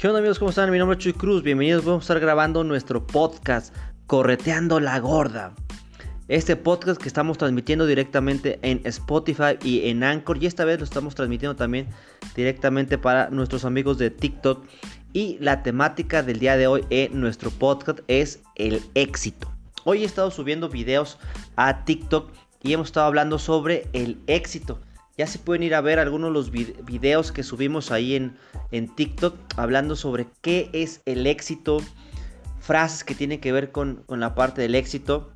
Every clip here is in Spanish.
¿Qué onda amigos? ¿Cómo están? Mi nombre es Chuy Cruz. Bienvenidos. Vamos a estar grabando nuestro podcast Correteando la Gorda. Este podcast que estamos transmitiendo directamente en Spotify y en Anchor. Y esta vez lo estamos transmitiendo también directamente para nuestros amigos de TikTok. Y la temática del día de hoy en nuestro podcast es el éxito. Hoy he estado subiendo videos a TikTok y hemos estado hablando sobre el éxito. Ya se pueden ir a ver algunos de los videos que subimos ahí en, en TikTok hablando sobre qué es el éxito, frases que tienen que ver con, con la parte del éxito.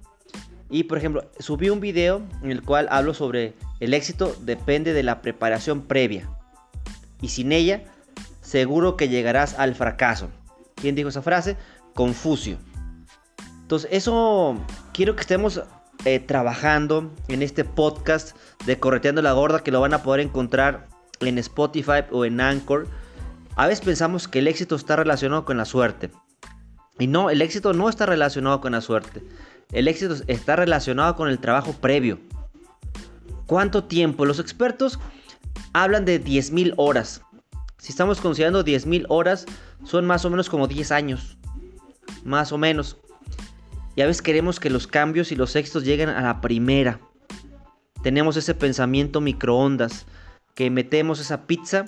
Y por ejemplo, subí un video en el cual hablo sobre el éxito depende de la preparación previa. Y sin ella, seguro que llegarás al fracaso. ¿Quién dijo esa frase? Confucio. Entonces, eso quiero que estemos eh, trabajando en este podcast de Correteando la Gorda que lo van a poder encontrar en Spotify o en Anchor. A veces pensamos que el éxito está relacionado con la suerte. Y no, el éxito no está relacionado con la suerte. El éxito está relacionado con el trabajo previo. ¿Cuánto tiempo? Los expertos hablan de 10.000 horas. Si estamos considerando 10.000 horas, son más o menos como 10 años. Más o menos. Y a veces queremos que los cambios y los éxitos lleguen a la primera. Tenemos ese pensamiento microondas, que metemos esa pizza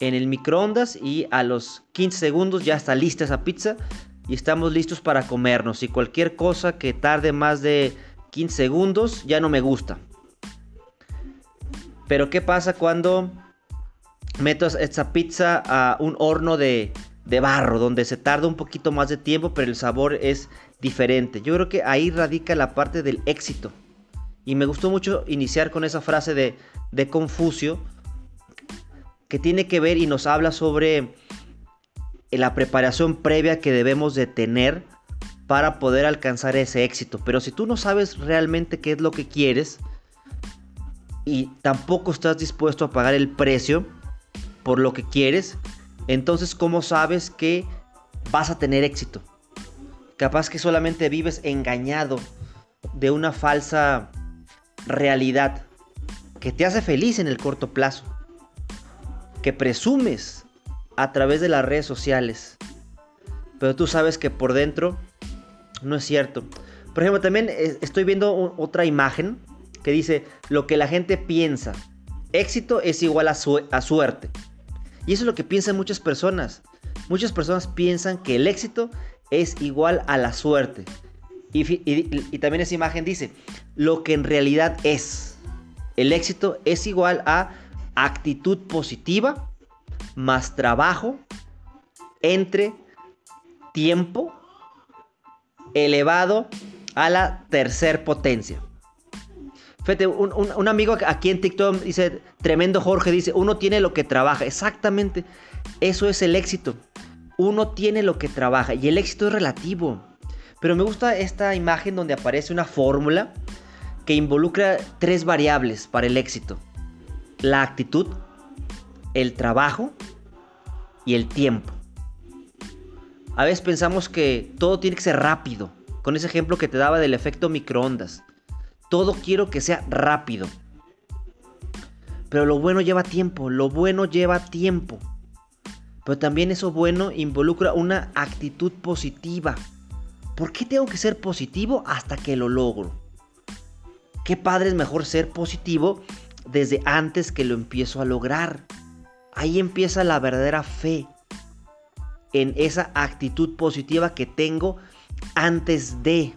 en el microondas y a los 15 segundos ya está lista esa pizza y estamos listos para comernos. Y cualquier cosa que tarde más de 15 segundos ya no me gusta. Pero ¿qué pasa cuando meto esa pizza a un horno de, de barro, donde se tarda un poquito más de tiempo, pero el sabor es diferente. Yo creo que ahí radica la parte del éxito. Y me gustó mucho iniciar con esa frase de, de Confucio, que tiene que ver y nos habla sobre la preparación previa que debemos de tener para poder alcanzar ese éxito. Pero si tú no sabes realmente qué es lo que quieres y tampoco estás dispuesto a pagar el precio por lo que quieres, entonces ¿cómo sabes que vas a tener éxito? Capaz que solamente vives engañado de una falsa realidad que te hace feliz en el corto plazo, que presumes a través de las redes sociales, pero tú sabes que por dentro no es cierto. Por ejemplo, también estoy viendo otra imagen que dice lo que la gente piensa. Éxito es igual a, a suerte. Y eso es lo que piensan muchas personas. Muchas personas piensan que el éxito es igual a la suerte. Y, también esa imagen dice, lo que en realidad es. El éxito es igual a actitud positiva más trabajo entre tiempo elevado a la tercer potencia. Fíjate, un, un, amigo aquí en TikTok dice, tremendo Jorge, dice, uno tiene lo que trabaja. Exactamente, eso es el éxito uno tiene lo que trabaja y el éxito es relativo. Pero me gusta esta imagen donde aparece una fórmula que involucra tres variables para el éxito. La actitud, el trabajo y el tiempo. A veces pensamos que todo tiene que ser rápido. Con ese ejemplo que te daba del efecto microondas. Todo quiero que sea rápido. Pero lo bueno lleva tiempo, lo bueno lleva tiempo. Pero también eso bueno involucra una actitud positiva. ¿Por qué tengo que ser positivo hasta que lo logro? Qué padre es mejor ser positivo desde antes que lo empiezo a lograr. Ahí empieza la verdadera fe en esa actitud positiva que tengo antes de.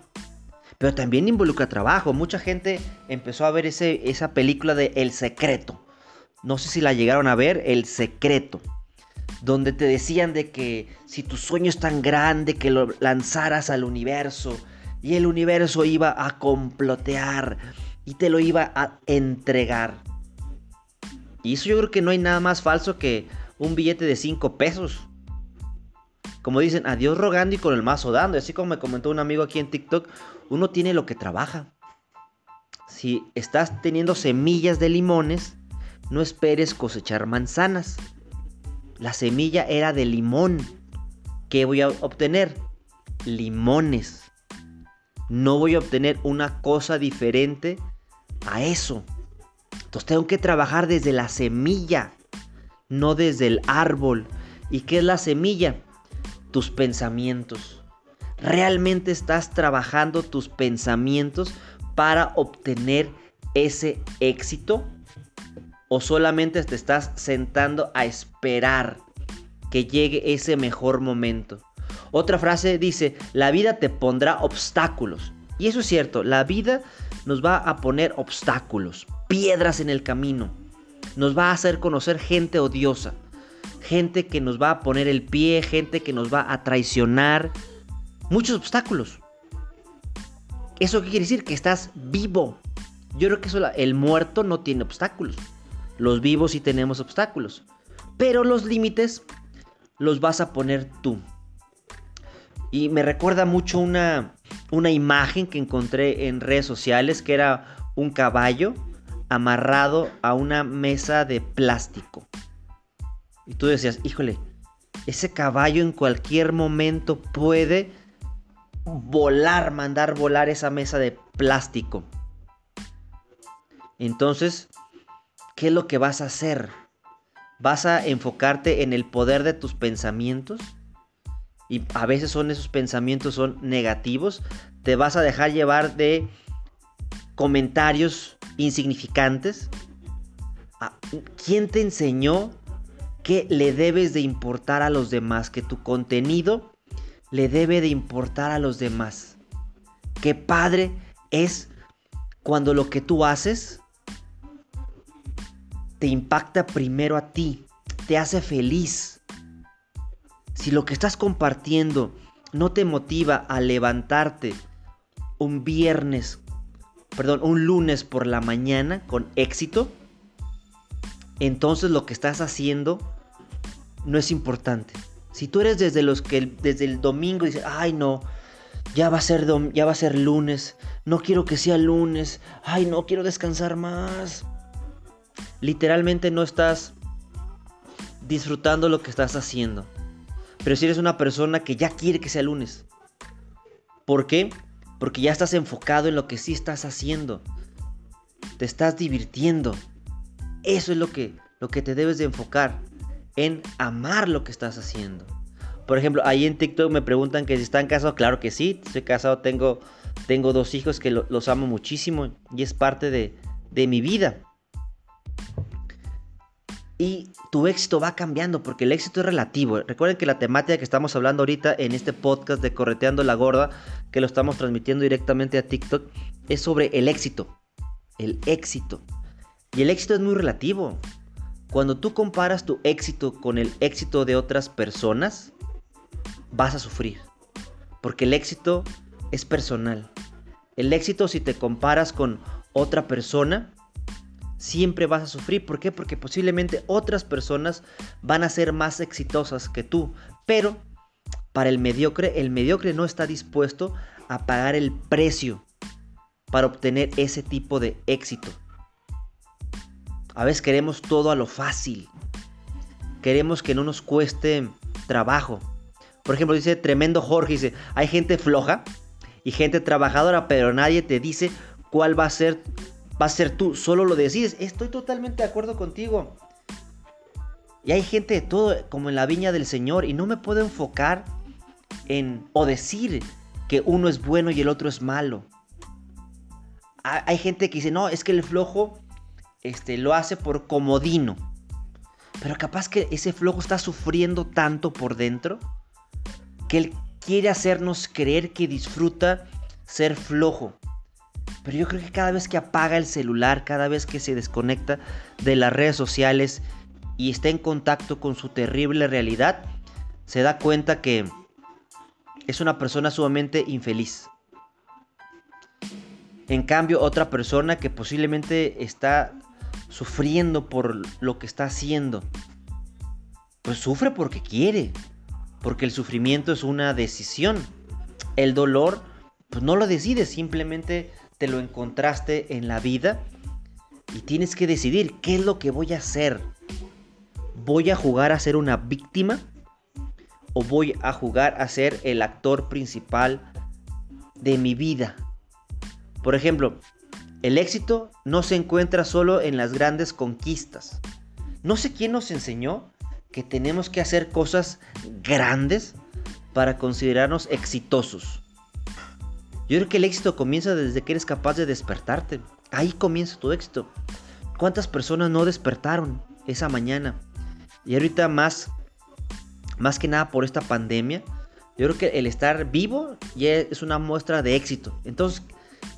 Pero también involucra trabajo. Mucha gente empezó a ver ese, esa película de El Secreto. No sé si la llegaron a ver, El Secreto donde te decían de que si tu sueño es tan grande que lo lanzaras al universo y el universo iba a complotear y te lo iba a entregar. Y eso yo creo que no hay nada más falso que un billete de 5 pesos. Como dicen, a Dios rogando y con el mazo dando. Así como me comentó un amigo aquí en TikTok, uno tiene lo que trabaja. Si estás teniendo semillas de limones, no esperes cosechar manzanas. La semilla era de limón. ¿Qué voy a obtener? Limones. No voy a obtener una cosa diferente a eso. Entonces tengo que trabajar desde la semilla, no desde el árbol. ¿Y qué es la semilla? Tus pensamientos. ¿Realmente estás trabajando tus pensamientos para obtener ese éxito? ¿O solamente te estás sentando a esperar que llegue ese mejor momento? Otra frase dice, la vida te pondrá obstáculos. Y eso es cierto, la vida nos va a poner obstáculos, piedras en el camino. Nos va a hacer conocer gente odiosa, gente que nos va a poner el pie, gente que nos va a traicionar. Muchos obstáculos. ¿Eso qué quiere decir? Que estás vivo. Yo creo que eso, el muerto no tiene obstáculos. Los vivos sí tenemos obstáculos. Pero los límites los vas a poner tú. Y me recuerda mucho una, una imagen que encontré en redes sociales que era un caballo amarrado a una mesa de plástico. Y tú decías, híjole, ese caballo en cualquier momento puede volar, mandar volar esa mesa de plástico. Entonces, ¿qué es lo que vas a hacer? ¿Vas a enfocarte en el poder de tus pensamientos? y a veces esos pensamientos son negativos, te vas a dejar llevar de comentarios insignificantes. Ah, ¿Quién te enseñó que le debes de importar a los demás? Que tu contenido le debe de importar a los demás. Qué padre es cuando lo que tú haces te impacta primero a ti, te hace feliz si lo que estás compartiendo no te motiva a levantarte un viernes, perdón, un lunes por la mañana con éxito, entonces lo que estás haciendo no es importante. Si tú eres desde los que desde el domingo dices, "Ay, no, ya va a ser ya va a ser lunes, no quiero que sea lunes, ay, no quiero descansar más." Literalmente no estás disfrutando lo que estás haciendo. Pero si eres una persona que ya quiere que sea lunes. ¿Por qué? Porque ya estás enfocado en lo que sí estás haciendo. Te estás divirtiendo. Eso es lo que, lo que te debes de enfocar. En amar lo que estás haciendo. Por ejemplo, ahí en TikTok me preguntan que si están casados. Claro que sí, estoy casado, tengo, tengo dos hijos que los amo muchísimo y es parte de, de mi vida y tu éxito va cambiando porque el éxito es relativo. Recuerden que la temática que estamos hablando ahorita en este podcast de Correteando la Gorda, que lo estamos transmitiendo directamente a TikTok, es sobre el éxito. El éxito. Y el éxito es muy relativo. Cuando tú comparas tu éxito con el éxito de otras personas, vas a sufrir. Porque el éxito es personal. El éxito si te comparas con otra persona, siempre vas a sufrir. ¿Por qué? Porque posiblemente otras personas van a ser más exitosas que tú. Pero para el mediocre, el mediocre no está dispuesto a pagar el precio para obtener ese tipo de éxito. A veces queremos todo a lo fácil. Queremos que no nos cueste trabajo. Por ejemplo, dice tremendo Jorge, dice, hay gente floja y gente trabajadora, pero nadie te dice cuál va a ser va a ser tú, solo lo decides. Estoy totalmente de acuerdo contigo. Y hay gente de todo, como en la viña del Señor, y no me puedo enfocar en o decir que uno es bueno y el otro es malo. Hay gente que dice, no, es que el flojo este, lo hace por comodino. Pero capaz que ese flojo está sufriendo tanto por dentro que él quiere hacernos creer que disfruta ser flojo. Pero yo creo que cada vez que apaga el celular, cada vez que se desconecta de las redes sociales y está en contacto con su terrible realidad, se da cuenta que es una persona sumamente infeliz. En cambio, otra persona que posiblemente está sufriendo por lo que está haciendo? Pues sufre porque quiere, porque el sufrimiento es una decisión. El dolor, pues no lo decides, simplemente te lo encontraste en la vida y tienes que decidir qué es lo que voy a hacer. ¿Voy a jugar a ser una víctima? ¿O voy a jugar a ser el actor principal de mi vida? Por ejemplo, el éxito no se encuentra solo en las grandes conquistas. No sé quién nos enseñó que tenemos que hacer cosas grandes para considerarnos exitosos. Yo creo que el éxito comienza desde que eres capaz de despertarte. Ahí comienza tu éxito. ¿Cuántas personas no despertaron esa mañana? Y ahorita más, más que nada por esta pandemia, yo creo que el estar vivo ya es una muestra de éxito. Entonces,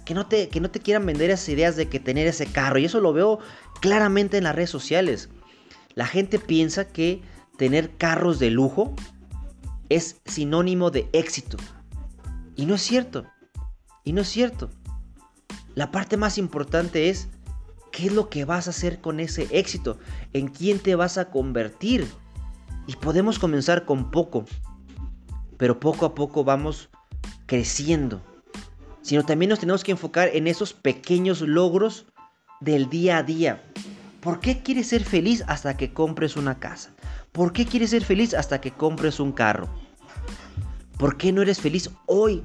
que no te, que no te quieran vender esas ideas de que tener ese carro. Y eso lo veo claramente en las redes sociales. La gente piensa que tener carros de lujo es sinónimo de éxito. Y no es cierto. Y no es cierto. La parte más importante es qué es lo que vas a hacer con ese éxito, en quién te vas a convertir. Y podemos comenzar con poco, pero poco a poco vamos creciendo. Sino también nos tenemos que enfocar en esos pequeños logros del día a día. ¿Por qué quieres ser feliz hasta que compres una casa? ¿Por qué quieres ser feliz hasta que compres un carro? ¿Por qué no eres feliz hoy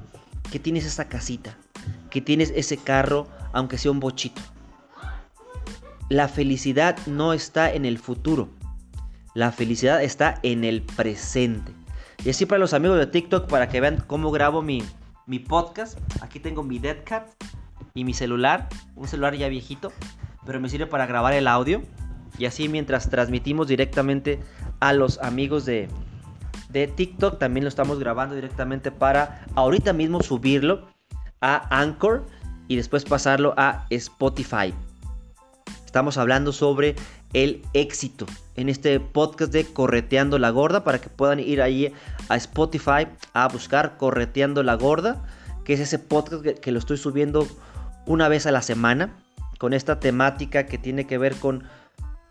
que tienes esa casita, que tienes ese carro, aunque sea un bochito. La felicidad no está en el futuro. La felicidad está en el presente. Y así para los amigos de TikTok, para que vean cómo grabo mi, mi podcast. Aquí tengo mi Deadcat y mi celular. Un celular ya viejito, pero me sirve para grabar el audio. Y así mientras transmitimos directamente a los amigos de, de TikTok. También lo estamos grabando directamente para ahorita mismo subirlo a Anchor y después pasarlo a Spotify. Estamos hablando sobre el éxito en este podcast de Correteando la Gorda para que puedan ir ahí a Spotify a buscar Correteando la Gorda, que es ese podcast que, que lo estoy subiendo una vez a la semana con esta temática que tiene que ver con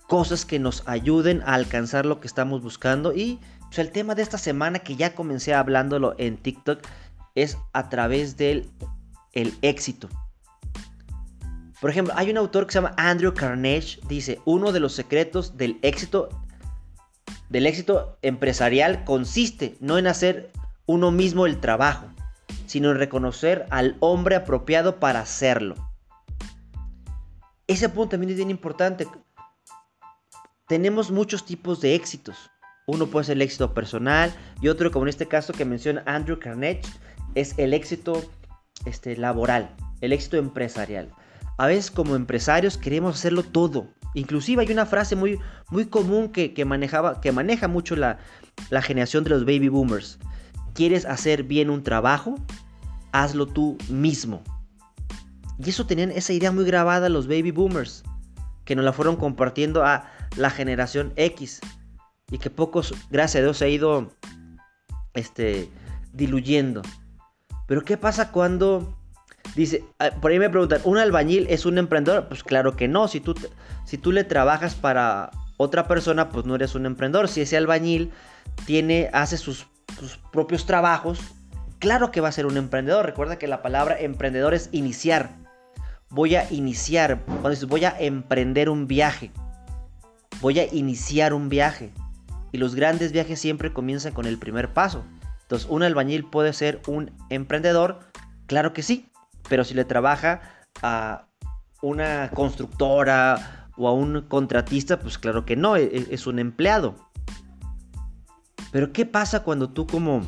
cosas que nos ayuden a alcanzar lo que estamos buscando y pues, el tema de esta semana que ya comencé hablándolo en TikTok es a través del el éxito. Por ejemplo, hay un autor que se llama Andrew Carnegie, dice, uno de los secretos del éxito del éxito empresarial consiste no en hacer uno mismo el trabajo, sino en reconocer al hombre apropiado para hacerlo. Ese punto también es bien importante. Tenemos muchos tipos de éxitos. Uno puede ser el éxito personal y otro, como en este caso que menciona Andrew Carnegie, es el éxito este, laboral, el éxito empresarial. A veces como empresarios queremos hacerlo todo. Inclusive hay una frase muy, muy común que, manejaba, que maneja mucho la, la generación de los baby boomers. ¿Quieres hacer bien un trabajo? Hazlo tú mismo. Y eso tenían esa idea muy grabada los baby boomers, que nos la fueron compartiendo a la generación X y que pocos, gracias a Dios, se ha ido este, diluyendo. Pero ¿qué pasa cuando dice, ah, por ahí me preguntan, ¿un albañil es un emprendedor? Pues claro que no, si tú, si tú le trabajas para otra persona, pues no eres un emprendedor. Si ese albañil tiene, hace sus, sus propios trabajos, claro que va a ser un emprendedor. Recuerda que la palabra emprendedor es iniciar. Voy a iniciar, cuando voy a emprender un viaje, voy a iniciar un viaje. Y los grandes viajes siempre comienzan con el primer paso. Entonces, ¿un albañil puede ser un emprendedor? Claro que sí, pero si le trabaja a una constructora o a un contratista, pues claro que no, e-, e-, es, un empleado. Pero ¿qué pasa cuando tú como,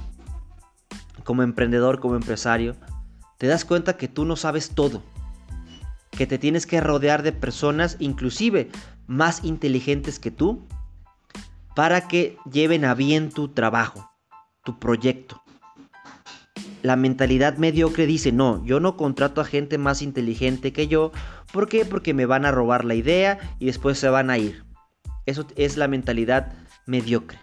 como emprendedor, como empresario, te das cuenta que tú no sabes todo? Que te tienes que rodear de personas inclusive más inteligentes que tú para que lleven a bien tu trabajo, tu proyecto. La mentalidad mediocre dice, no, yo no contrato a gente más inteligente que yo. ¿Por qué? Porque me van a robar la idea y después se van a ir. Eso es la mentalidad mediocre.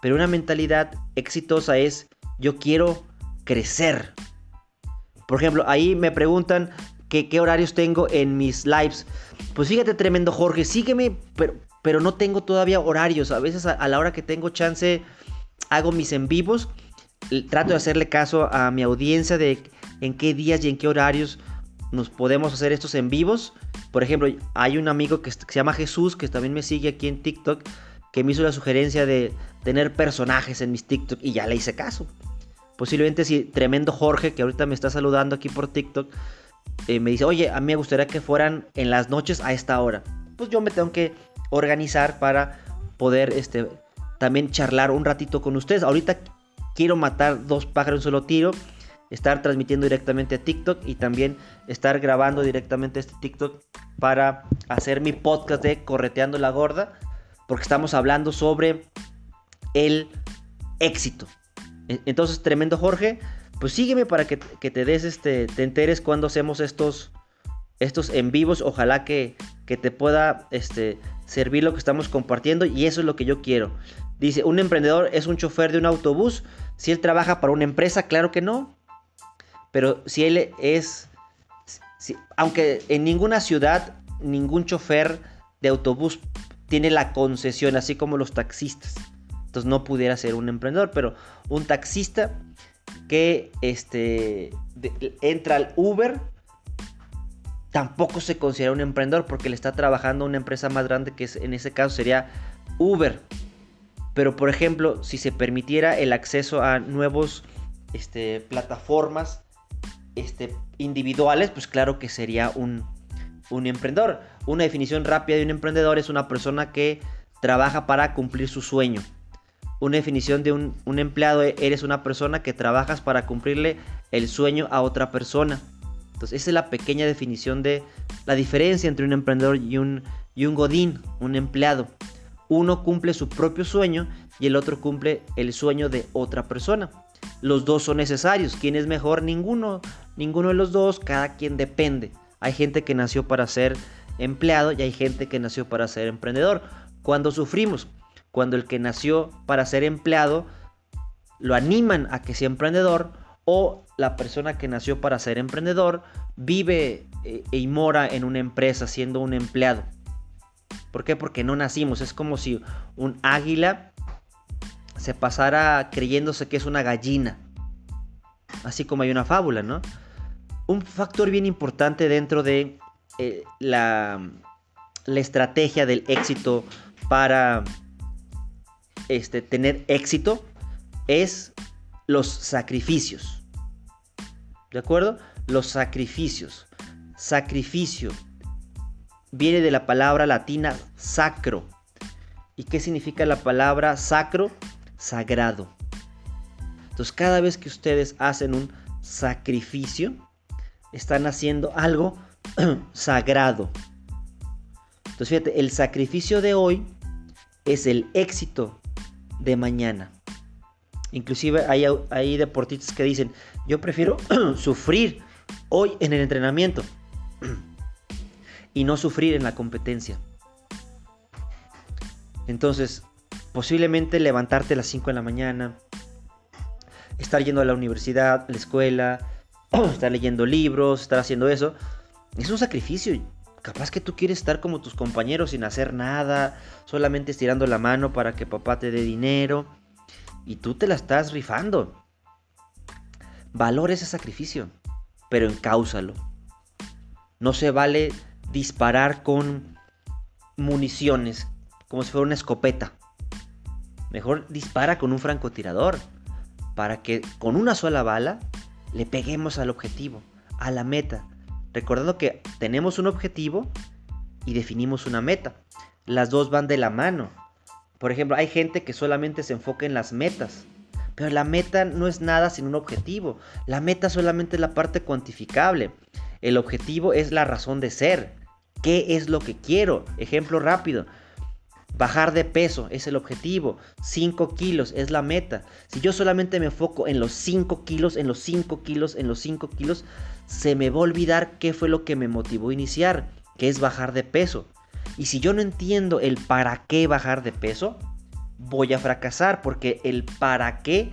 Pero una mentalidad exitosa es, yo quiero crecer. Por ejemplo, ahí me preguntan, qué, horarios tengo en mis lives. Pues fíjate, tremendo Jorge, sígueme, pero, pero no tengo todavía horarios. A veces a, la hora que tengo chance hago mis en vivos. Trato de hacerle caso a mi audiencia de en qué días y en qué horarios nos podemos hacer estos en vivos. Por ejemplo, hay un amigo que, se llama Jesús, que también me sigue aquí en TikTok, que me hizo la sugerencia de tener personajes en mis TikTok y ya le hice caso. Posiblemente si tremendo Jorge, que ahorita me está saludando aquí por TikTok, eh, me dice, oye, a mí me gustaría que fueran en las noches a esta hora. Pues yo me tengo que organizar para poder este, también charlar un ratito con ustedes. Ahorita quiero matar dos pájaros en un solo tiro. Estar transmitiendo directamente a TikTok y también estar grabando directamente este TikTok para hacer mi podcast de Correteando la Gorda. Porque estamos hablando sobre el éxito. E, entonces, tremendo Jorge. Pues sígueme para que, te des este. Te enteres cuando hacemos estos. Estos en vivos. Ojalá que, que te pueda este, servir lo que estamos compartiendo. Y eso es lo que yo quiero. Dice, ¿un emprendedor es un chofer de un autobús? Si él trabaja para una empresa, claro que no. Pero si él es... aunque en ninguna ciudad ningún chofer de autobús tiene la concesión, así como los taxistas. Entonces no pudiera ser un emprendedor, pero un taxista que este, entra al Uber tampoco se considera un emprendedor porque le está trabajando a una empresa más grande que en ese caso sería Uber. Pero por ejemplo, si se permitiera el acceso a nuevos este, plataformas este, individuales, pues claro que sería un, emprendedor. Una definición rápida de un emprendedor es una persona que trabaja para cumplir su sueño. Una definición de un, un, empleado eres una persona que trabajas para cumplirle el sueño a otra persona. Entonces esa es la pequeña definición de la diferencia entre un emprendedor y un, y un godín, un empleado uno cumple su propio sueño y el otro cumple el sueño de otra persona. Los dos son necesarios. ¿Quién es mejor? Ninguno. Ninguno de los dos. Cada quien depende. Hay gente que nació para ser empleado y hay gente que nació para ser emprendedor. Cuando sufrimos, cuando el que nació para ser empleado lo animan a que sea emprendedor o la persona que nació para ser emprendedor vive eh, y mora en una empresa siendo un empleado. ¿Por qué? Porque no nacimos. Es como si un águila se pasara creyéndose que es una gallina. Así como hay una fábula, ¿no? Un factor bien importante dentro de eh, la, la, estrategia del éxito para este, tener éxito es los sacrificios. ¿De acuerdo? Los sacrificios. Sacrificio viene de la palabra latina sacro. ¿Y qué significa la palabra sacro? Sagrado. Entonces cada vez que ustedes hacen un sacrificio, están haciendo algo sagrado. Entonces fíjate, el sacrificio de hoy es el éxito de mañana. Inclusive hay, hay deportistas que dicen, yo prefiero sufrir hoy en el entrenamiento y no sufrir en la competencia. Entonces, posiblemente levantarte a las 5 de la mañana, estar yendo a la universidad, a la escuela, estar leyendo libros, estar haciendo eso, es un sacrificio. Capaz que tú quieres estar como tus compañeros sin hacer nada, solamente estirando la mano para que papá te dé dinero y tú te la estás rifando. Valora ese sacrificio, pero encáusalo. No se vale disparar con municiones, como si fuera una escopeta. Mejor dispara con un francotirador, para que con una sola bala le peguemos al objetivo, a la meta. Recordando que tenemos un objetivo y definimos una meta. Las dos van de la mano. Por ejemplo, hay gente que solamente se enfoca en las metas. Pero la meta no es nada sin un objetivo. La meta solamente es la parte cuantificable. El objetivo es la razón de ser. ¿Qué es lo que quiero? Ejemplo rápido. Bajar de peso es el objetivo. 5 kilos es la meta. Si yo solamente me enfoco en los 5 kilos, en los 5 kilos, en los 5 kilos, se me va a olvidar qué fue lo que me motivó a iniciar, que es bajar de peso. Y si yo no entiendo el para qué bajar de peso, voy a fracasar porque el para qué,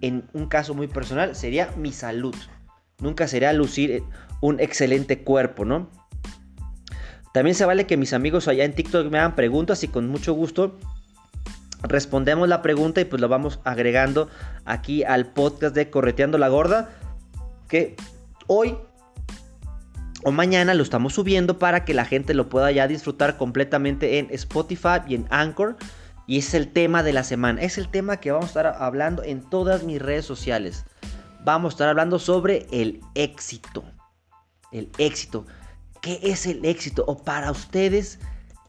en un caso muy personal, sería mi salud. Nunca sería lucir un excelente cuerpo, ¿no? También se vale que mis amigos allá en TikTok me hagan preguntas y con mucho gusto respondemos la pregunta y pues lo vamos agregando aquí al podcast de Correteando la Gorda. Que hoy o mañana lo estamos subiendo para que la gente lo pueda ya disfrutar completamente en Spotify y en Anchor. Y es el tema de la semana. Es el tema que vamos a estar hablando en todas mis redes sociales. Vamos a estar hablando sobre el éxito. El éxito. ¿Qué es el éxito? O para ustedes,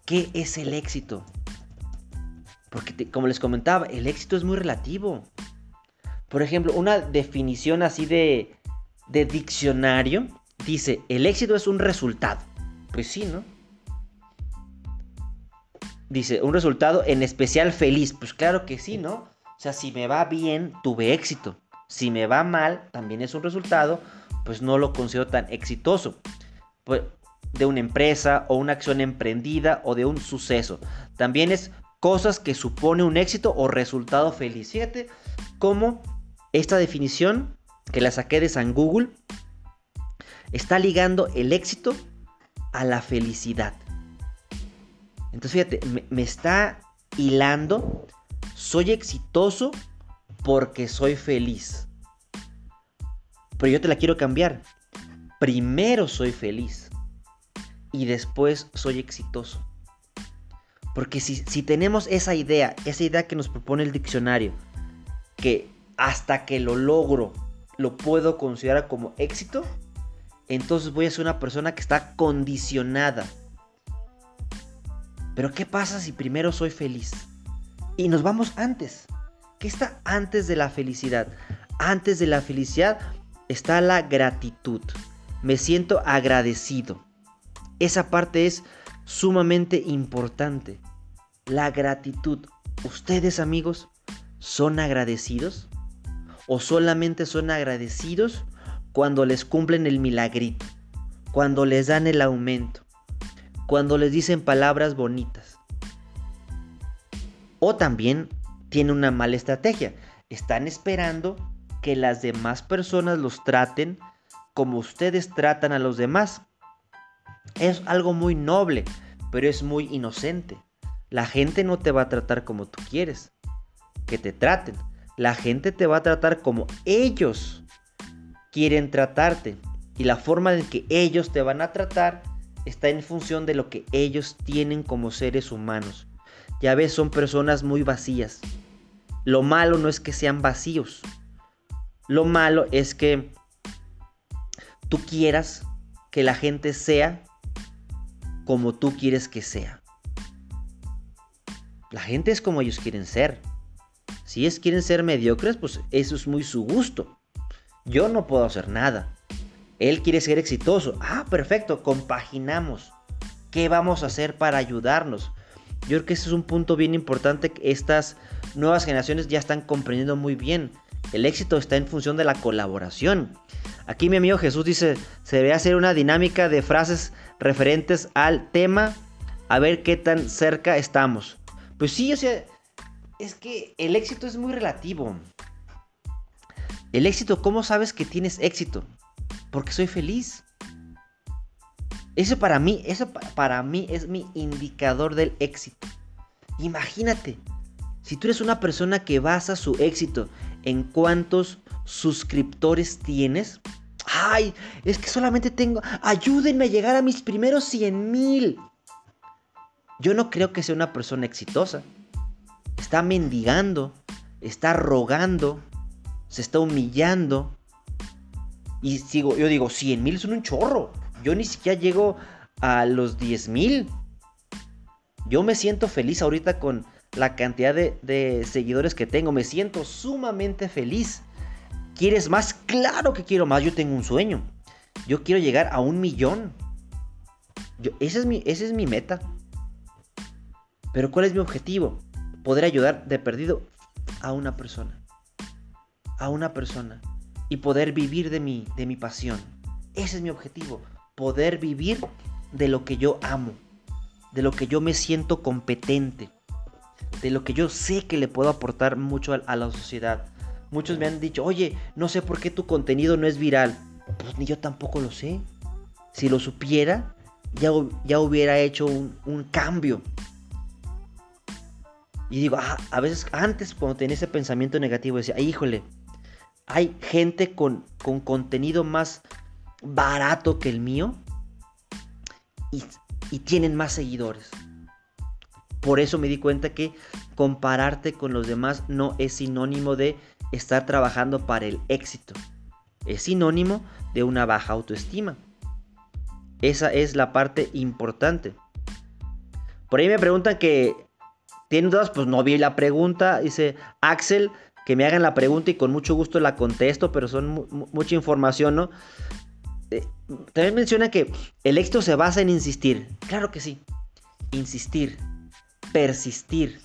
¿qué es el éxito? Porque como les comentaba, el éxito es muy relativo. Por ejemplo, una definición así de, de diccionario dice, el éxito es un resultado. Pues sí, ¿no? Dice, un resultado en especial feliz. Pues claro que sí, ¿no? O sea, si me va bien, tuve éxito. Si me va mal, también es un resultado, pues no lo considero tan exitoso. Pues, de una empresa o una acción emprendida o de un suceso. También es cosas que supone un éxito o resultado feliz. Fíjate cómo esta definición que la saqué de San Google está ligando el éxito a la felicidad. Entonces fíjate, me, está hilando, soy exitoso porque soy feliz. Pero yo te la quiero cambiar. Primero soy feliz y después soy exitoso. Porque si, tenemos esa idea, esa idea que nos propone el diccionario, que hasta que lo logro lo puedo considerar como éxito, entonces voy a ser una persona que está condicionada. Pero ¿qué pasa si primero soy feliz? Y nos vamos antes. ¿Qué está antes de la felicidad? Antes de la felicidad está la gratitud. Me siento agradecido. Esa parte es sumamente importante. La gratitud. ¿Ustedes amigos son agradecidos? ¿O solamente son agradecidos cuando les cumplen el milagrito? Cuando les dan el aumento? Cuando les dicen palabras bonitas? O también tiene una mala estrategia. Están esperando que las demás personas los traten como ustedes tratan a los demás. Es algo muy noble, pero es muy inocente. La gente no te va a tratar como tú quieres que te traten. La gente te va a tratar como ellos quieren tratarte. Y la forma en que ellos te van a tratar está en función de lo que ellos tienen como seres humanos. Ya ves, son personas muy vacías. Lo malo no es que sean vacíos. Lo malo es que tú quieras que la gente sea como tú quieres que sea. La gente es como ellos quieren ser. Si es quieren ser mediocres, pues eso es muy su gusto. Yo no puedo hacer nada. Él quiere ser exitoso. Ah, perfecto, compaginamos. ¿Qué vamos a hacer para ayudarnos? Yo creo que ese es un punto bien importante que estas nuevas generaciones ya están comprendiendo muy bien. El éxito está en función de la colaboración. Aquí mi amigo Jesús dice, se debe hacer una dinámica de frases referentes al tema, a ver qué tan cerca estamos. Pues sí, o sea, es que el éxito es muy relativo. El éxito, ¿cómo sabes que tienes éxito? Porque soy feliz. Eso para mí, eso para mí es mi indicador del éxito. Imagínate, si tú eres una persona que basa su éxito en cuántos suscriptores tienes. Ay, es que solamente tengo... Ayúdenme a llegar a mis primeros 100 mil. Yo no creo que sea una persona exitosa. Está mendigando, está rogando, se está humillando. Y sigo, yo digo, 100 mil son un chorro. Yo ni siquiera llego a los 10 mil. Yo me siento feliz ahorita con la cantidad de, seguidores que tengo. Me siento sumamente feliz. ¿Quieres más? Claro que quiero más. Yo tengo un sueño. Yo quiero llegar a un millón. Yo, ese, es mi, ese es mi meta. Pero ¿cuál es mi objetivo? Poder ayudar de perdido a una persona. A una persona. Y poder vivir de mi, de mi pasión. Ese es mi objetivo. Poder vivir de lo que yo amo. De lo que yo me siento competente de lo que yo sé que le puedo aportar mucho a, la sociedad. Muchos me han dicho, oye, no sé por qué tu contenido no es viral. Pues ni yo tampoco lo sé. si lo supiera, ya, ya hubiera hecho un, cambio. Y digo, ah, a veces antes cuando tenía ese pensamiento negativo decía, híjole, hay gente con, con contenido más barato que el mío y, y tienen más seguidores. Por eso me di cuenta que compararte con los demás no es sinónimo de estar trabajando para el éxito. Es sinónimo de una baja autoestima. Esa es la parte importante. Por ahí me preguntan que tienen dudas, pues no vi la pregunta. Dice Axel, que me hagan la pregunta y con mucho gusto la contesto, pero son mucha información, ¿no? Eh, también menciona que el éxito se basa en insistir. Claro que sí. Insistir, persistir,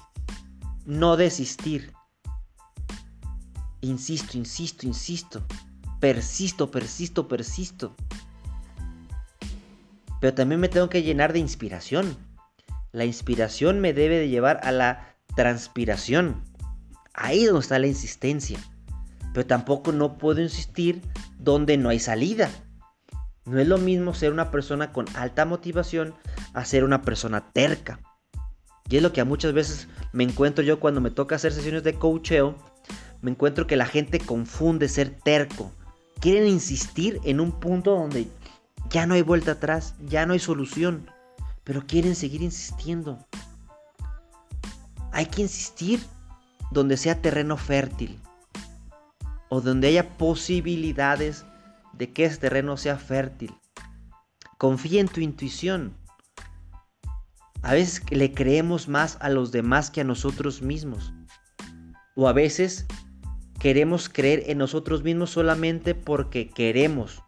no desistir. Insisto, insisto, insisto. Persisto, persisto, persisto. Pero también me tengo que llenar de inspiración. La inspiración me debe de llevar a la transpiración. Ahí es donde está la insistencia. Pero tampoco no puedo insistir donde no hay salida. No es lo mismo ser una persona con alta motivación a ser una persona terca. Y es lo que a muchas veces me encuentro yo cuando me toca hacer sesiones de coacheo. Me encuentro que la gente confunde ser terco. Quieren insistir en un punto donde ya no hay vuelta atrás, ya no hay solución. Pero quieren seguir insistiendo. Hay que insistir donde sea terreno fértil. O donde haya posibilidades de que ese terreno sea fértil. Confía en tu intuición. A veces le creemos más a los demás que a nosotros mismos. O a veces queremos creer en nosotros mismos solamente porque queremos,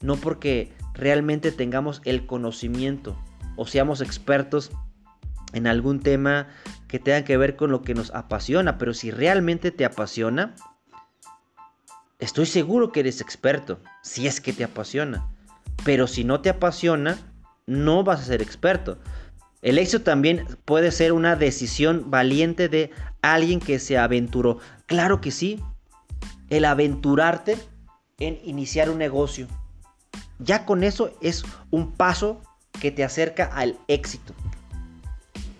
no porque realmente tengamos el conocimiento o seamos expertos en algún tema que tenga que ver con lo que nos apasiona. Pero si realmente te apasiona, estoy seguro que eres experto, si es que te apasiona. Pero si no te apasiona, no vas a ser experto. El éxito también puede ser una decisión valiente de alguien que se aventuró. Claro que sí. El aventurarte en iniciar un negocio. Ya con eso es un paso que te acerca al éxito.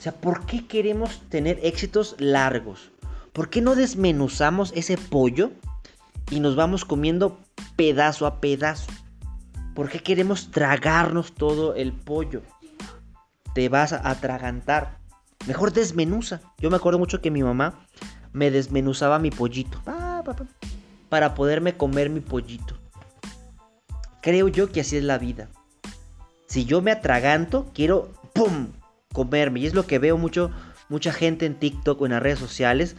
O sea, ¿por qué queremos tener éxitos largos? ¿Por qué no desmenuzamos ese pollo y nos vamos comiendo pedazo a pedazo? ¿Por qué queremos tragarnos todo el pollo? te vas a atragantar. Mejor desmenuza. Yo me acuerdo mucho que mi mamá me desmenuzaba mi pollito. Para poderme comer mi pollito. Creo yo que así es la vida. Si yo me atraganto, quiero ¡pum! Comerme. Y es lo que veo mucho, mucha gente en TikTok o en las redes sociales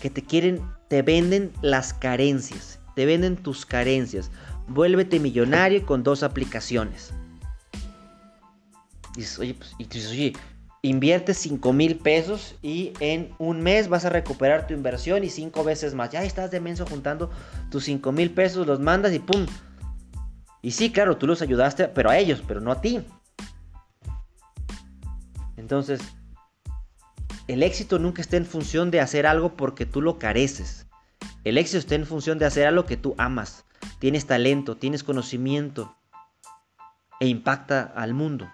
que te quieren, te venden las carencias. Te venden tus carencias. Vuélvete millonario con dos aplicaciones dices, oye, pues, y oye, invierte 5 mil pesos y en un mes vas a recuperar tu inversión y cinco veces más. Ya estás de menso juntando tus 5 mil pesos, los mandas y ¡pum! Y sí, claro, tú los ayudaste, pero a ellos, pero no a ti. Entonces, el éxito nunca está en función de hacer algo porque tú lo careces. El éxito está en función de hacer algo que tú amas. Tienes talento, tienes conocimiento e impacta al mundo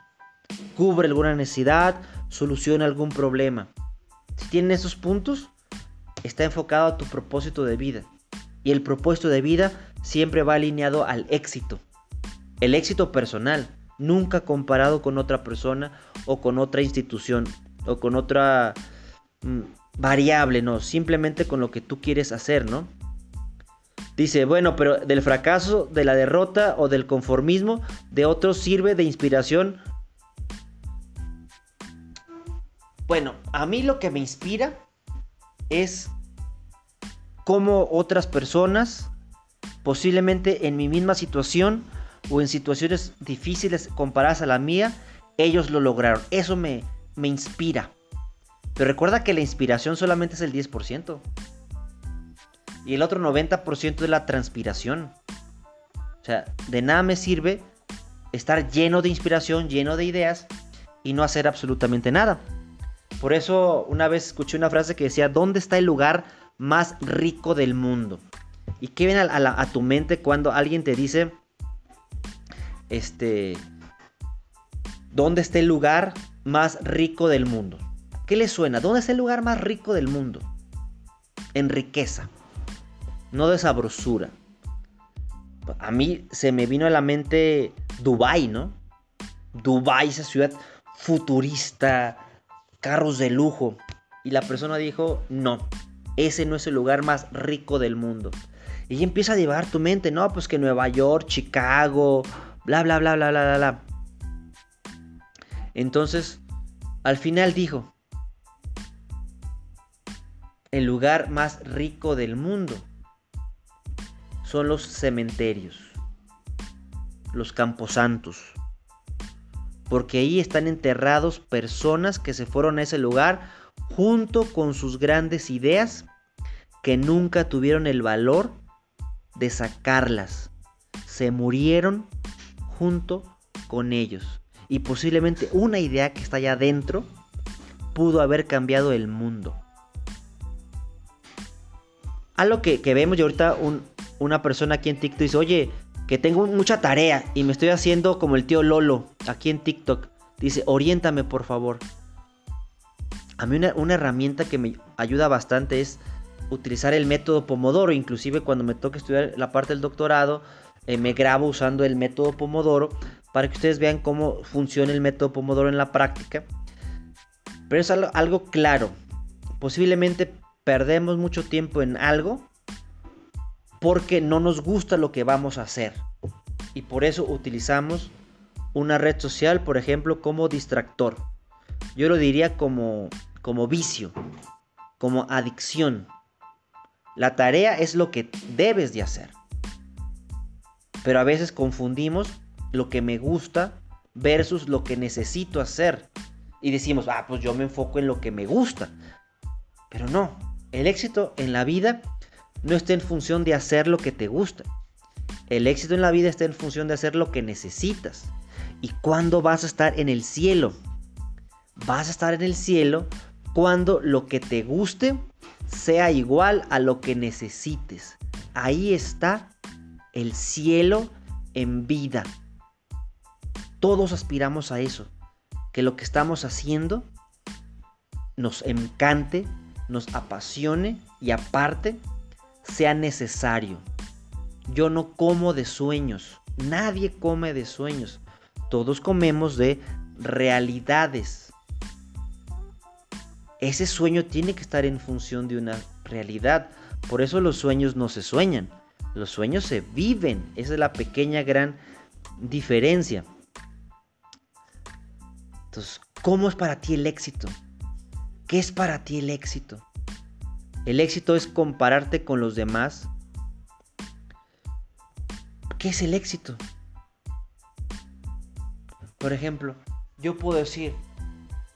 cubre alguna necesidad, soluciona algún problema. Si tienen esos puntos, está enfocado a tu propósito de vida. Y el propósito de vida siempre va alineado al éxito. El éxito personal, nunca comparado con otra persona o con otra institución o con otra mm, variable, no, simplemente con lo que tú quieres hacer, ¿no? Dice, bueno, pero del fracaso, de la derrota o del conformismo de otros sirve de inspiración Bueno, a mí lo que me inspira es cómo otras personas, posiblemente en mi misma situación o en situaciones difíciles comparadas a la mía, ellos lo lograron. Eso me, me inspira. Pero recuerda que la inspiración solamente es el 10%. Y el otro 90% es la transpiración. O sea, de nada me sirve estar lleno de inspiración, lleno de ideas y no hacer absolutamente nada. Por eso una vez escuché una frase que decía, ¿dónde está el lugar más rico del mundo? ¿Y qué viene a, tu mente cuando alguien te dice, este, ¿dónde está el lugar más rico del mundo? ¿Qué le suena? ¿Dónde está el lugar más rico del mundo? En riqueza, no de sabrosura. A mí se me vino a la mente Dubai, ¿no? Dubai, esa ciudad futurista, carros de lujo. Y la persona dijo, no, ese no es el lugar más rico del mundo. Y empieza a llevar tu mente, no, pues que Nueva York, Chicago, bla, bla, bla, bla, bla, bla, bla. Entonces, al final dijo, el lugar más rico del mundo son los cementerios, los camposantos. Porque ahí están enterrados personas que se fueron a ese lugar junto con sus grandes ideas que nunca tuvieron el valor de sacarlas. Se murieron junto con ellos. Y posiblemente una idea que está allá adentro pudo haber cambiado el mundo. Algo que, que vemos y ahorita una persona aquí en TikTok dice, oye, que tengo mucha tarea y me estoy haciendo como el tío Lolo aquí en TikTok. Dice, oriéntame por favor. A mí una, herramienta que me ayuda bastante es utilizar el método Pomodoro. Inclusive cuando me toca estudiar la parte del doctorado, eh, me grabo usando el método Pomodoro para que ustedes vean cómo funciona el método Pomodoro en la práctica. Pero es algo, claro. Posiblemente perdemos mucho tiempo en algo porque no nos gusta lo que vamos a hacer. Y por eso utilizamos una red social, por ejemplo, como distractor. Yo lo diría como como vicio, como adicción. La tarea es lo que debes de hacer. Pero a veces confundimos lo que me gusta versus lo que necesito hacer. Y decimos, ah, pues yo me enfoco en lo que me gusta. Pero no, el éxito en la vida no está en función de hacer lo que te gusta. El éxito en la vida está en función de hacer lo que necesitas. ¿Y cuándo vas a estar en el cielo? Vas a estar en el cielo cuando lo que te guste sea igual a lo que necesites. Ahí está el cielo en vida. Todos aspiramos a eso, que lo que estamos haciendo nos encante, nos apasione y aparte sea necesario. Yo no como de sueños, nadie come de sueños, todos comemos de realidades ese sueño tiene que estar en función de una realidad. Por eso los sueños no se sueñan, los sueños se viven. Esa es la pequeña gran diferencia. Entonces, ¿cómo es para ti el éxito? ¿Qué es para ti el éxito? El éxito es compararte con los demás. ¿Qué es el éxito? Por ejemplo, yo puedo decir,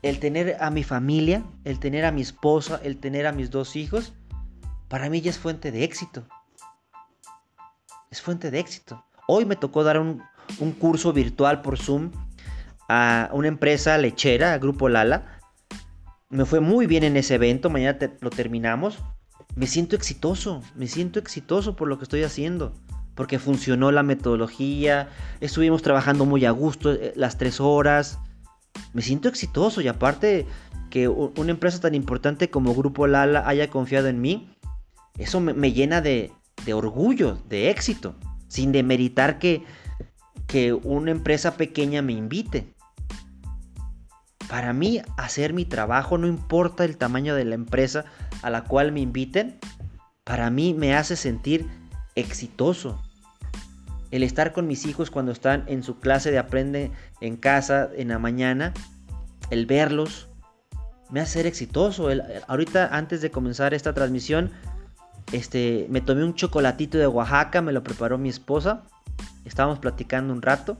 el tener a mi familia, el tener a mi esposa, el tener a mis dos hijos, para mí ya es fuente de éxito. Es fuente de éxito. Hoy me tocó dar un, curso virtual por Zoom a una empresa lechera, a Grupo Lala. Me fue muy bien en ese evento, mañana lo terminamos. Me siento exitoso, me siento exitoso por lo que estoy haciendo, porque funcionó la metodología, estuvimos trabajando muy a gusto eh, las tres horas, me siento exitoso y aparte que una empresa tan importante como Grupo Lala haya confiado en mí, eso me, llena de, orgullo, de éxito, sin demeritar que, que una empresa pequeña me invite. Para mí, hacer mi trabajo, no importa el tamaño de la empresa a la cual me inviten, para mí me hace sentir exitoso el estar con mis hijos cuando están en su clase de aprende en casa en la mañana, el verlos, me hace ser exitoso. ahorita antes de comenzar esta transmisión, este, me tomé un chocolatito de Oaxaca, me lo preparó mi esposa, estábamos platicando un rato.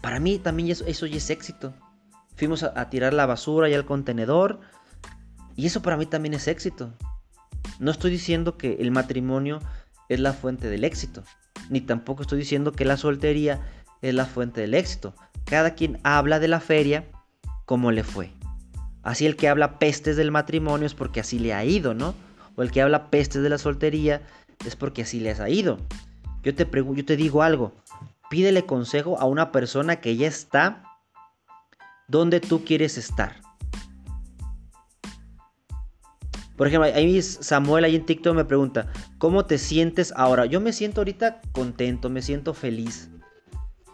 Para mí también eso, eso ya es éxito. Fuimos a, a tirar la basura y al contenedor. Y eso para mí también es éxito. No estoy diciendo que el matrimonio es la fuente del éxito ni tampoco estoy diciendo que la soltería es la fuente del éxito. Cada quien habla de la feria como le fue. Así el que habla pestes del matrimonio es porque así le ha ido, ¿no? O el que habla pestes de la soltería es porque así les ha ido. Yo te, yo te digo algo. Pídele consejo a una persona que ya está donde tú quieres estar. Por ejemplo, ahí Samuel ahí en TikTok me pregunta, ¿cómo te sientes ahora? Yo me siento ahorita contento, me siento feliz.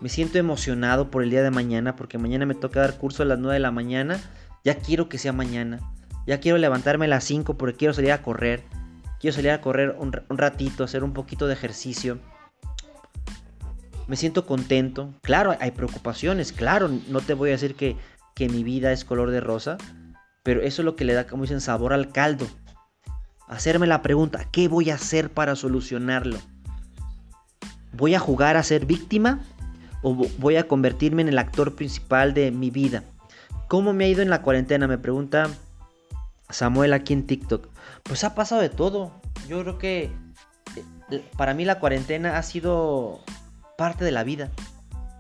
Me siento emocionado por el día de mañana porque mañana me toca dar curso a las 9 de la mañana. Ya quiero que sea mañana. Ya quiero levantarme a las 5 porque quiero salir a correr. Quiero salir a correr un, ratito, hacer un poquito de ejercicio. Me siento contento. Claro, hay preocupaciones. Claro, no te voy a decir que, que mi vida es color de rosa. Pero eso es lo que le da, como dicen, sabor al caldo. Hacerme la pregunta, ¿qué voy a hacer para solucionarlo? ¿Voy a jugar a ser víctima o voy a convertirme en el actor principal de mi vida? ¿Cómo me ha ido en la cuarentena? Me pregunta Samuel aquí en TikTok. Pues ha pasado de todo. Yo creo que eh, para mí la cuarentena ha sido parte de la vida.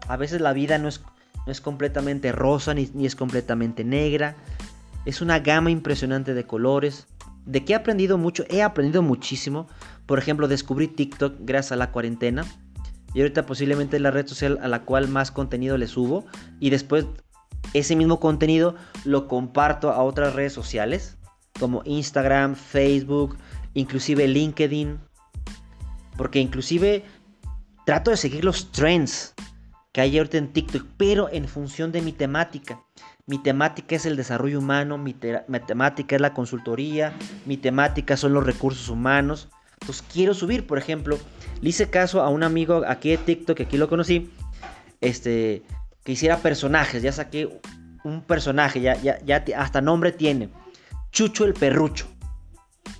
A veces la vida no es, no es completamente rosa ni, ni es completamente negra. Es una gama impresionante de colores. De que he aprendido mucho, he aprendido muchísimo. Por ejemplo, descubrí TikTok gracias a la cuarentena. Y ahorita posiblemente es la red social a la cual más contenido le subo. Y después ese mismo contenido lo comparto a otras redes sociales. Como Instagram, Facebook, inclusive LinkedIn. Porque inclusive trato de seguir los trends que hay ahorita en TikTok. Pero en función de mi temática. Mi temática es el desarrollo humano, mi, temática es la consultoría, mi temática son los recursos humanos. Entonces quiero subir, por ejemplo, le hice caso a un amigo aquí de TikTok, que aquí lo conocí, este, que hiciera personajes, ya saqué un personaje, ya, ya, ya hasta nombre tiene. Chucho el perrucho.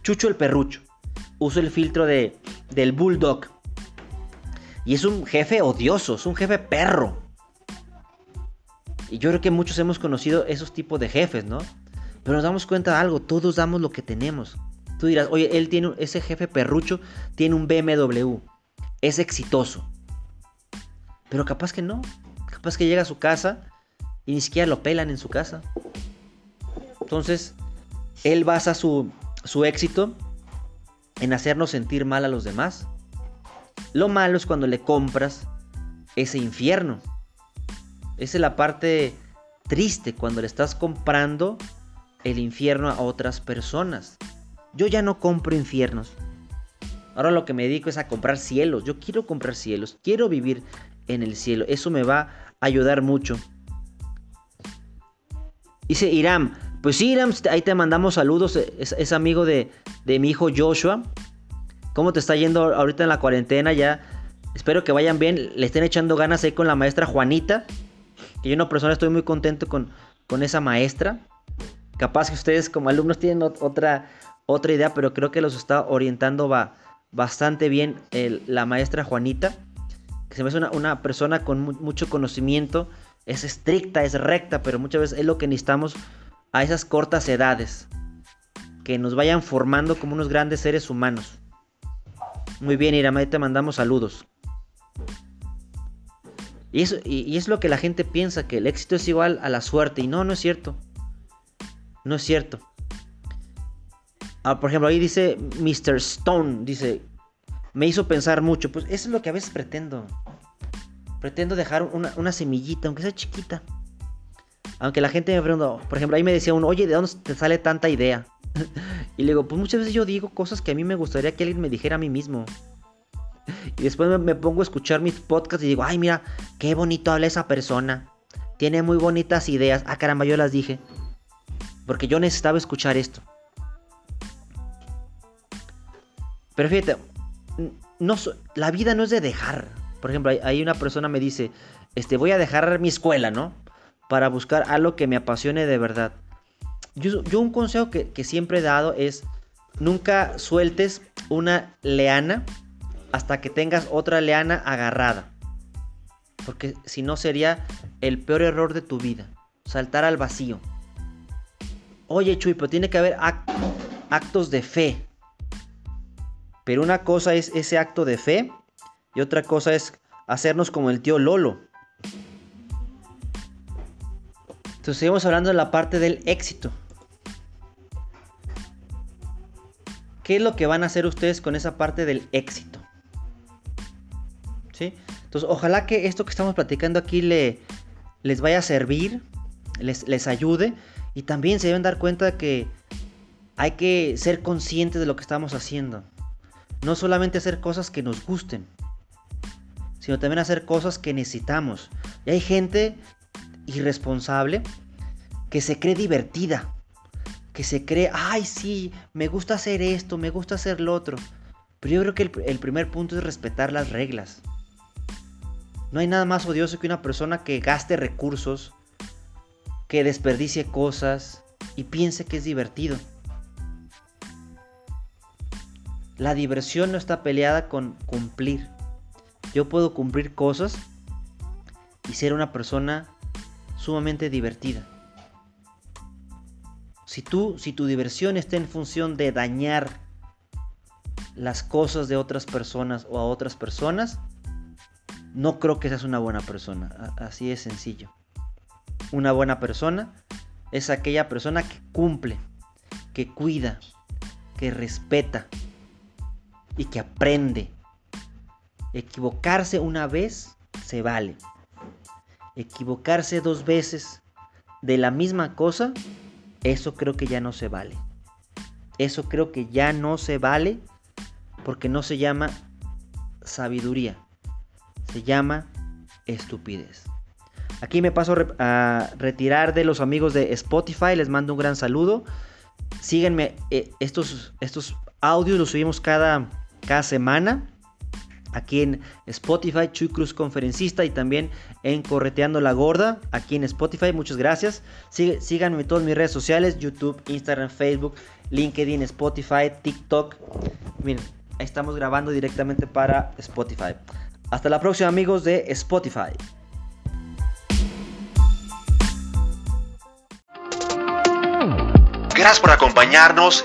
Chucho el perrucho. Uso el filtro de, del bulldog. Y es un jefe odioso, es un jefe perro. Y yo creo que muchos hemos conocido esos tipos de jefes, ¿no? Pero nos damos cuenta de algo, todos damos lo que tenemos. Tú dirás, oye, él tiene, ese jefe perrucho tiene un BMW, es exitoso. Pero capaz que no, capaz que llega a su casa y ni siquiera lo pelan en su casa. Entonces, él basa su, su éxito en hacernos sentir mal a los demás. Lo malo es cuando le compras ese infierno. Esa es la parte triste cuando le estás comprando el infierno a otras personas. Yo ya no compro infiernos. Ahora lo que me dedico es a comprar cielos. Yo quiero comprar cielos. Quiero vivir en el cielo. Eso me va a ayudar mucho. Dice Iram. Pues sí, ahí te mandamos saludos. Es, amigo de, de mi hijo Joshua. ¿Cómo te está yendo ahorita en la cuarentena? Ya espero que vayan bien. Le estén echando ganas ahí con la maestra Juanita que yo una persona estoy muy contento con, con esa maestra. Capaz que ustedes como alumnos tienen otra, otra idea, pero creo que los está orientando bastante bien la maestra Juanita. Que se me hace una, persona con mucho conocimiento. Es estricta, es recta, pero muchas veces es lo que necesitamos a esas cortas edades. Que nos vayan formando como unos grandes seres humanos. Muy bien, Irama, te mandamos saludos. Y, eso, y, es lo que la gente piensa, que el éxito es igual a la suerte. Y no, no es cierto. No es cierto. Ah, por ejemplo, ahí dice Mr. Stone, dice, me hizo pensar mucho. Pues eso es lo que a veces pretendo. Pretendo dejar una, semillita, aunque sea chiquita. Aunque la gente me pregunta, por ejemplo, ahí me decía uno, oye, ¿de dónde te sale tanta idea? y le digo, pues muchas veces yo digo cosas que a mí me gustaría que alguien me dijera a mí mismo. Y después me, pongo a escuchar mis podcasts y digo, ay, mira, qué bonito habla esa persona. Tiene muy bonitas ideas. Ah, caramba, yo las dije. Porque yo necesitaba escuchar esto. Pero fíjate, no, la vida no es de dejar. Por ejemplo, hay, una persona me dice, este, voy a dejar mi escuela, ¿no? Para buscar algo que me apasione de verdad. Yo, un consejo que, que siempre he dado es, nunca sueltes una leana hasta que tengas otra leana agarrada. Porque si no sería el peor error de tu vida. Saltar al vacío. Oye, Chuy, pero tiene que haber actos de fe. Pero una cosa es ese acto de fe y otra cosa es hacernos como el tío Lolo. Entonces seguimos hablando de la parte del éxito. ¿Qué es lo que van a hacer ustedes con esa parte del éxito? Entonces, ojalá que esto que estamos platicando aquí le, les vaya a servir, les, les ayude y también se deben dar cuenta de que hay que ser conscientes de lo que estamos haciendo. No solamente hacer cosas que nos gusten, sino también hacer cosas que necesitamos. Y hay gente irresponsable que se cree divertida, que se cree, ay sí, me gusta hacer esto, me gusta hacer lo otro. Pero yo creo que el, primer punto es respetar las reglas. No hay nada más odioso que una persona que gaste recursos, que desperdicie cosas y piense que es divertido. La diversión no está peleada con cumplir. Yo puedo cumplir cosas y ser una persona sumamente divertida. Si tú, si tu diversión está en función de dañar las cosas de otras personas o a otras personas, no creo que seas una buena persona. Así es sencillo. Una buena persona es aquella persona que cumple, que cuida, que respeta y que aprende. Equivocarse una vez se vale. Equivocarse dos veces de la misma cosa, eso creo que ya no se vale. Eso creo que ya no se vale porque no se llama sabiduría, se llama estupidez. Aquí me paso a retirar de los amigos de Spotify, les mando un gran saludo. Síguenme, eh, estos, estos audios los subimos cada, cada semana aquí en Spotify, Chuy Cruz Conferencista y también en Correteando la Gorda, aquí en Spotify. Muchas gracias. síganme en todas mis redes sociales, YouTube, Instagram, Facebook, LinkedIn, Spotify, TikTok. Miren, estamos grabando directamente para Spotify. Hasta la próxima amigos de Spotify. Gracias por acompañarnos